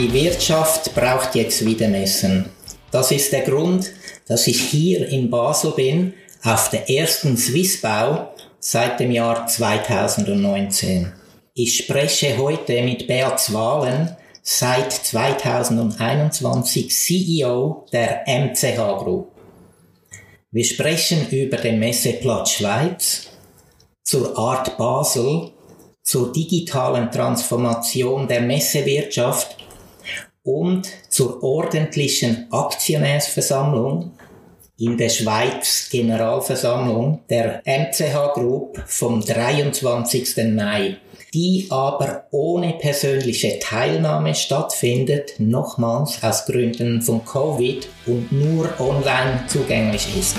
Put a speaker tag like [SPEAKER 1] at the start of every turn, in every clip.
[SPEAKER 1] Die Wirtschaft braucht jetzt wieder Messen. Das ist der Grund, dass ich hier in Basel bin, auf der ersten Swissbau seit dem Jahr 2019. Ich spreche heute mit Beat Wahlen, seit 2021 CEO der MCH Group. Wir sprechen über den Messeplatz Schweiz, zur Art Basel, zur digitalen Transformation der Messewirtschaft und zur ordentlichen Aktionärsversammlung in der Schweiz Generalversammlung der MCH Group vom 23. Mai, die aber ohne persönliche Teilnahme stattfindet, nochmals aus Gründen von Covid und nur online zugänglich ist.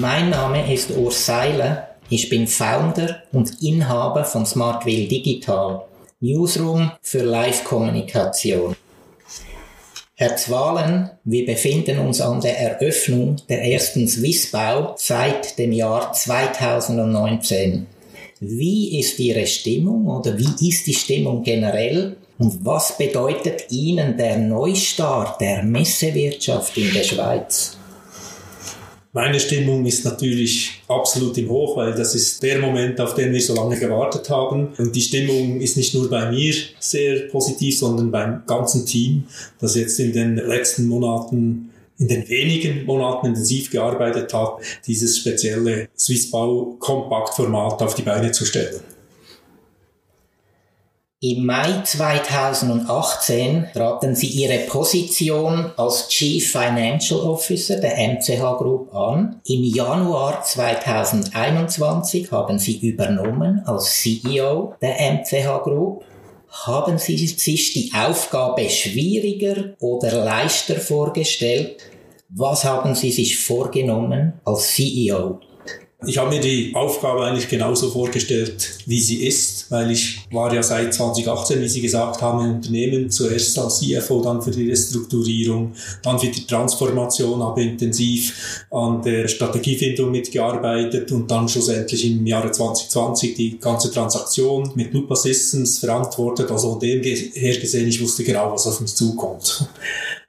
[SPEAKER 1] Mein Name ist Urs Seiler, ich bin Founder und Inhaber von Smartville Digital, Newsroom für Live-Kommunikation. Herr Zwalen, wir befinden uns an der Eröffnung der ersten Swissbau seit dem Jahr 2019. Wie ist Ihre Stimmung oder wie ist die Stimmung generell und was bedeutet Ihnen der Neustart der Messewirtschaft in der Schweiz?
[SPEAKER 2] Meine Stimmung ist natürlich absolut im Hoch, weil das ist der Moment, auf den wir so lange gewartet haben. Und die Stimmung ist nicht nur bei mir sehr positiv, sondern beim ganzen Team, das jetzt in den letzten Monaten in den wenigen Monaten intensiv gearbeitet hat, dieses spezielle Swissbau Compact Format auf die Beine zu stellen.
[SPEAKER 1] Im Mai 2018 traten Sie Ihre Position als Chief Financial Officer der MCH Group an. Im Januar 2021 haben Sie übernommen als CEO der MCH Group. Haben Sie sich die Aufgabe schwieriger oder leichter vorgestellt? Was haben Sie sich vorgenommen als CEO?
[SPEAKER 2] Ich habe mir die Aufgabe eigentlich genauso vorgestellt, wie sie ist, weil ich war ja seit 2018, wie Sie gesagt haben, im Unternehmen, zuerst als CFO, dann für die Restrukturierung, dann für die Transformation, habe intensiv an der Strategiefindung mitgearbeitet und dann schlussendlich im Jahre 2020 die ganze Transaktion mit Lupa Systems verantwortet. Also von dem her gesehen, ich wusste genau, was auf mich zukommt.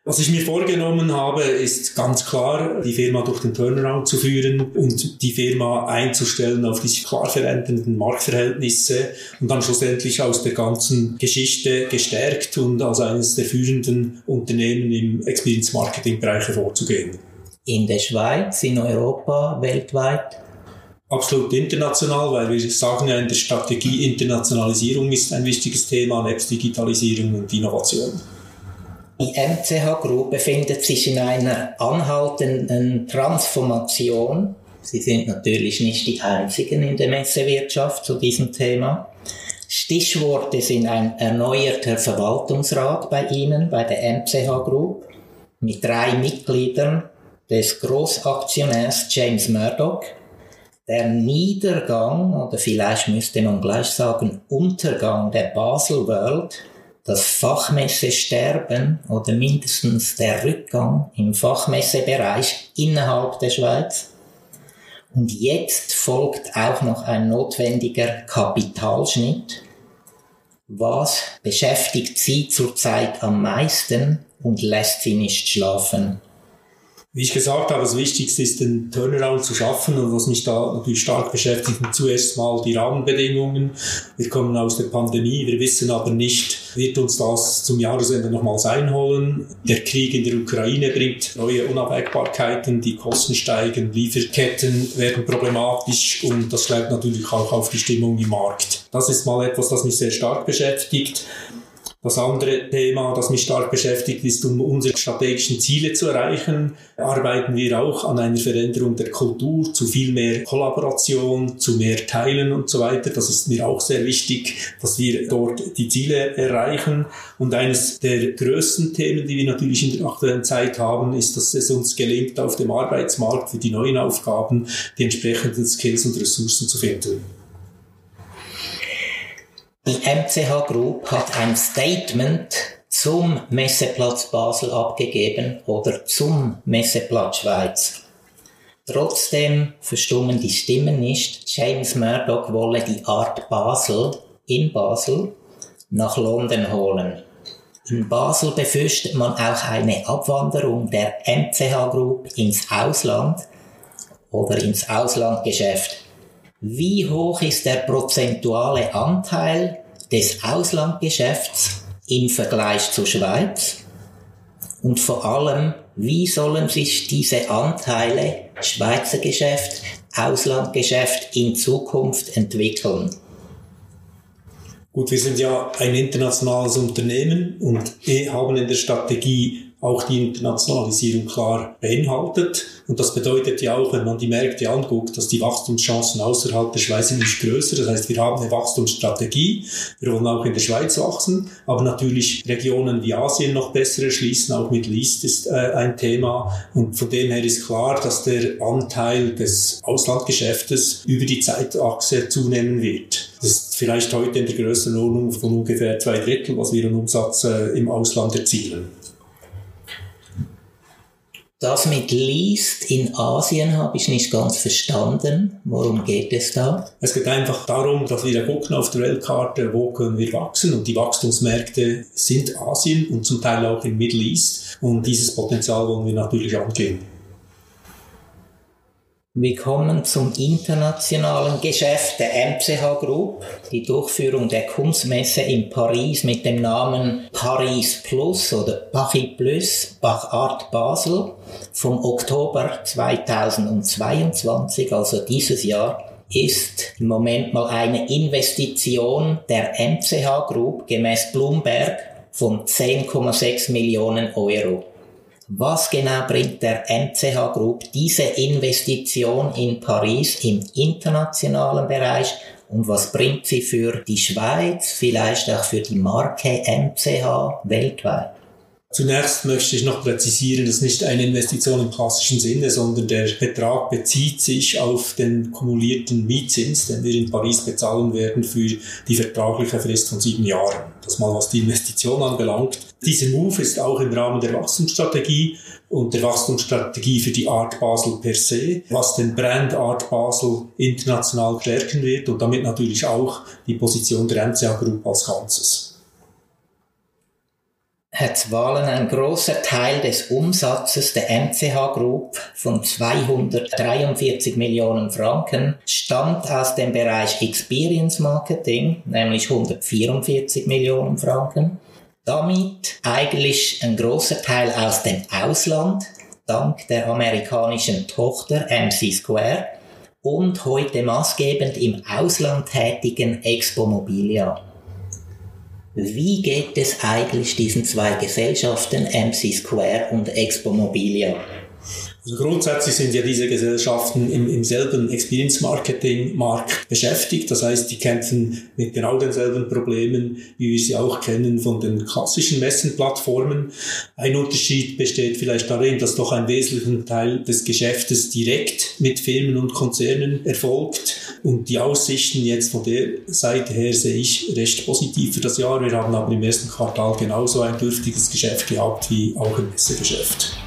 [SPEAKER 2] Was ich mir vorgenommen habe, ist ganz klar, die Firma durch den Turnaround zu führen und die Firma einzustellen auf diese klar verändernden Marktverhältnisse und dann schlussendlich aus der ganzen Geschichte gestärkt und als eines der führenden Unternehmen im Experience Marketing Bereich hervorzugehen.
[SPEAKER 1] In der Schweiz, in Europa, weltweit?
[SPEAKER 2] Absolut international, weil wir sagen ja in der Strategie Internationalisierung ist ein wichtiges Thema, nebst Digitalisierung und Innovation.
[SPEAKER 1] Die MCH Group befindet sich in einer anhaltenden Transformation. Sie sind natürlich nicht die einzigen in der Messewirtschaft zu diesem Thema. Stichworte sind ein erneuerter Verwaltungsrat bei Ihnen, bei der MCH Group, mit drei Mitgliedern des Großaktionärs James Murdoch, der Niedergang, oder vielleicht müsste man gleich sagen Untergang der Basel World, das Fachmessesterben oder mindestens der Rückgang im Fachmessebereich innerhalb der Schweiz. Und jetzt folgt auch noch ein notwendiger Kapitalschnitt. Was beschäftigt Sie zurzeit am meisten und lässt Sie nicht schlafen?
[SPEAKER 2] Wie ich gesagt habe, das Wichtigste ist, den Turnaround zu schaffen und was mich da natürlich stark beschäftigt, zuerst mal die Rahmenbedingungen. Wir kommen aus der Pandemie, wir wissen aber nicht, wird uns das zum Jahresende nochmals einholen. Der Krieg in der Ukraine bringt neue Unabwägbarkeiten, die Kosten steigen, Lieferketten werden problematisch und das schlägt natürlich auch auf die Stimmung im Markt. Das ist mal etwas, das mich sehr stark beschäftigt. Das andere Thema, das mich stark beschäftigt, ist, um unsere strategischen Ziele zu erreichen, arbeiten wir auch an einer Veränderung der Kultur zu viel mehr Kollaboration, zu mehr Teilen und so weiter. Das ist mir auch sehr wichtig, dass wir dort die Ziele erreichen. Und eines der größten Themen, die wir natürlich in der aktuellen Zeit haben, ist, dass es uns gelingt, auf dem Arbeitsmarkt für die neuen Aufgaben die entsprechenden Skills und Ressourcen zu finden.
[SPEAKER 1] Die MCH Group hat ein Statement zum Messeplatz Basel abgegeben oder zum Messeplatz Schweiz. Trotzdem verstummen die Stimmen nicht. James Murdoch wolle die Art Basel in Basel nach London holen. In Basel befürchtet man auch eine Abwanderung der MCH Group ins Ausland oder ins Auslandgeschäft. Wie hoch ist der prozentuale Anteil des Auslandgeschäfts im Vergleich zur Schweiz? Und vor allem, wie sollen sich diese Anteile Schweizer Geschäft, Auslandgeschäft in Zukunft entwickeln?
[SPEAKER 2] Gut, wir sind ja ein internationales Unternehmen und haben in der Strategie auch die Internationalisierung klar beinhaltet. Und das bedeutet ja auch, wenn man die Märkte anguckt, dass die Wachstumschancen außerhalb der Schweiz sind nicht größer. Das heißt, wir haben eine Wachstumsstrategie. Wir wollen auch in der Schweiz wachsen. Aber natürlich Regionen wie Asien noch besser erschließen. Auch Middle East ist äh, ein Thema. Und von dem her ist klar, dass der Anteil des Auslandgeschäftes über die Zeitachse zunehmen wird. Das ist vielleicht heute in der Größenordnung von ungefähr zwei Drittel, was wir an Umsatz äh, im Ausland erzielen.
[SPEAKER 1] Das mit Least in Asien habe ich nicht ganz verstanden. Worum geht es da?
[SPEAKER 2] Es geht einfach darum, dass wir gucken auf der Weltkarte, wo können wir wachsen. Und die Wachstumsmärkte sind Asien und zum Teil auch im Middle East. Und dieses Potenzial wollen wir natürlich angehen.
[SPEAKER 1] Wir kommen zum internationalen Geschäft der MCH Group, die Durchführung der Kunstmesse in Paris mit dem Namen Paris Plus oder Paris Plus, Bach Art Basel vom Oktober 2022, also dieses Jahr, ist im Moment mal eine Investition der MCH Group gemäß Bloomberg von 10,6 Millionen Euro. Was genau bringt der MCH Group diese Investition in Paris im internationalen Bereich und was bringt sie für die Schweiz, vielleicht auch für die Marke MCH weltweit?
[SPEAKER 2] Zunächst möchte ich noch präzisieren, das ist nicht eine Investition im klassischen Sinne, sondern der Betrag bezieht sich auf den kumulierten Mietzins, den wir in Paris bezahlen werden für die vertragliche Frist von sieben Jahren. Das mal was die Investition anbelangt. Dieser Move ist auch im Rahmen der Wachstumsstrategie und der Wachstumsstrategie für die Art Basel per se, was den Brand Art Basel international stärken wird und damit natürlich auch die Position der MCA Group als Ganzes.
[SPEAKER 1] Herr Zwalen, ein großer Teil des Umsatzes der MCH Group von 243 Millionen Franken stammt aus dem Bereich Experience Marketing, nämlich 144 Millionen Franken. Damit eigentlich ein großer Teil aus dem Ausland, dank der amerikanischen Tochter MC Square und heute maßgebend im Ausland tätigen Expo Mobilia. Wie geht es eigentlich diesen zwei Gesellschaften, MC Square und Expo Mobilia?
[SPEAKER 2] Also grundsätzlich sind ja diese Gesellschaften im, im selben Experience Marketing Markt beschäftigt. Das heißt, die kämpfen mit genau denselben Problemen, wie wir sie auch kennen von den klassischen Messenplattformen. Ein Unterschied besteht vielleicht darin, dass doch ein wesentlicher Teil des Geschäftes direkt mit Firmen und Konzernen erfolgt. Und die Aussichten jetzt von der Seite her sehe ich recht positiv für das Jahr. Wir haben aber im ersten Quartal genauso ein dürftiges Geschäft gehabt wie auch im Messegeschäft.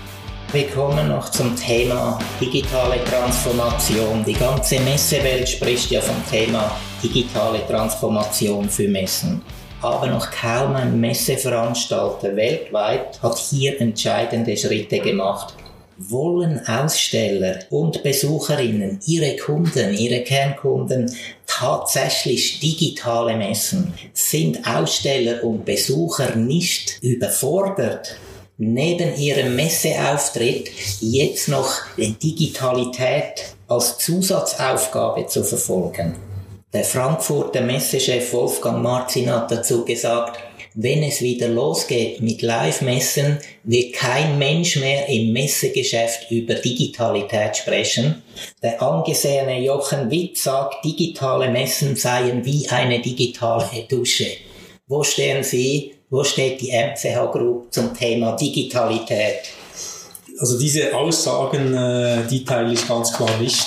[SPEAKER 1] Wir kommen noch zum Thema digitale Transformation. Die ganze Messewelt spricht ja vom Thema digitale Transformation für Messen. Aber noch kaum ein Messeveranstalter weltweit hat hier entscheidende Schritte gemacht. Wollen Aussteller und Besucherinnen, ihre Kunden, ihre Kernkunden tatsächlich digitale Messen? Sind Aussteller und Besucher nicht überfordert? neben ihrem Messeauftritt jetzt noch die Digitalität als Zusatzaufgabe zu verfolgen. Der Frankfurter Messechef Wolfgang Marzin hat dazu gesagt, wenn es wieder losgeht mit Live-Messen, wird kein Mensch mehr im Messegeschäft über Digitalität sprechen. Der angesehene Jochen Witt sagt, digitale Messen seien wie eine digitale Dusche. Wo stehen Sie wo steht die MCH Group zum Thema Digitalität?
[SPEAKER 2] Also diese Aussagen, äh, die teile ich ganz klar nicht.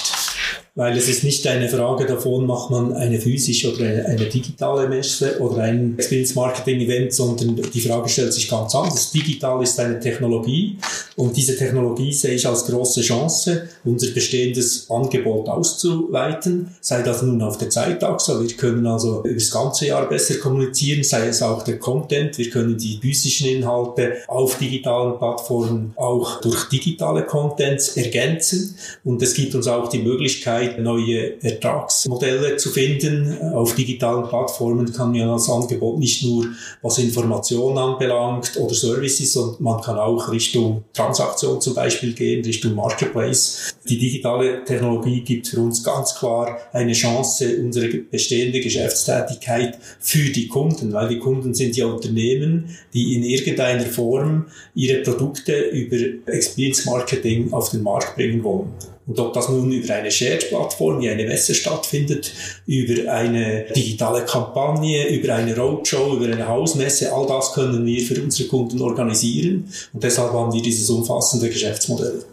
[SPEAKER 2] Weil es ist nicht eine Frage davon, macht man eine physische oder eine, eine digitale Messe oder ein Experience Marketing Event, sondern die Frage stellt sich ganz anders. Digital ist eine Technologie und diese Technologie sehe ich als große Chance, unser bestehendes Angebot auszuweiten, sei das nun auf der Zeitachse, wir können also über das ganze Jahr besser kommunizieren, sei es auch der Content, wir können die physischen Inhalte auf digitalen Plattformen auch durch digitale Contents ergänzen. Und es gibt uns auch die Möglichkeit, neue Ertragsmodelle zu finden. Auf digitalen Plattformen kann man als Angebot nicht nur was Informationen anbelangt oder Services, sondern man kann auch Richtung Transaktion zum Beispiel gehen, Richtung Marketplace. Die digitale Technologie gibt für uns ganz klar eine Chance, unsere bestehende Geschäftstätigkeit für die Kunden, weil die Kunden sind ja Unternehmen, die in irgendeiner Form ihre Produkte über Experience Marketing auf den Markt bringen wollen. Und ob das nun über eine Shared-Plattform wie eine Messe stattfindet, über eine digitale Kampagne, über eine Roadshow, über eine Hausmesse, all das können wir für unsere Kunden organisieren. Und deshalb haben wir dieses umfassende Geschäftsmodell.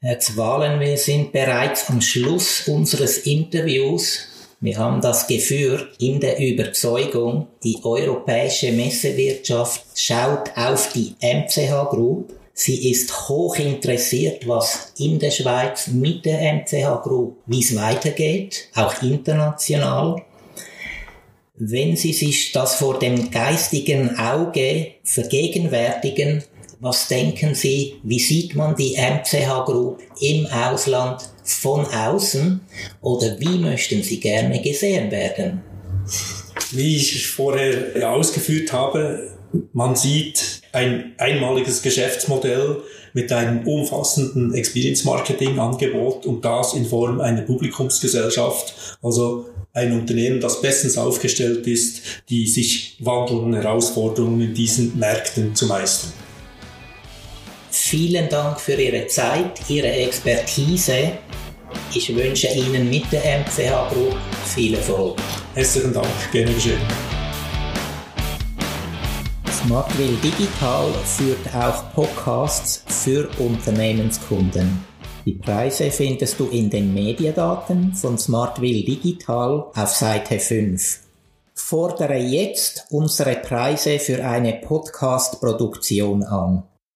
[SPEAKER 1] Herr Zwalen, wir sind bereits am Schluss unseres Interviews. Wir haben das geführt in der Überzeugung, die europäische Messewirtschaft schaut auf die MCH Group Sie ist hoch interessiert, was in der Schweiz mit der MCH Group, wie es weitergeht, auch international. Wenn Sie sich das vor dem geistigen Auge vergegenwärtigen, was denken Sie, wie sieht man die MCH Group im Ausland von außen oder wie möchten Sie gerne gesehen werden?
[SPEAKER 2] Wie ich vorher ausgeführt habe, man sieht ein einmaliges Geschäftsmodell mit einem umfassenden Experience Marketing Angebot und das in Form einer Publikumsgesellschaft, also ein Unternehmen, das bestens aufgestellt ist, die sich wandelnden Herausforderungen in diesen Märkten zu meistern.
[SPEAKER 1] Vielen Dank für Ihre Zeit, Ihre Expertise. Ich wünsche Ihnen mit der MCH Group viel Erfolg.
[SPEAKER 2] Herzlichen Dank, gerne geschehen.
[SPEAKER 1] Smartwill Digital führt auch Podcasts für Unternehmenskunden. Die Preise findest du in den Mediadaten von Smartwill Digital auf Seite 5. Fordere jetzt unsere Preise für eine Podcast-Produktion an.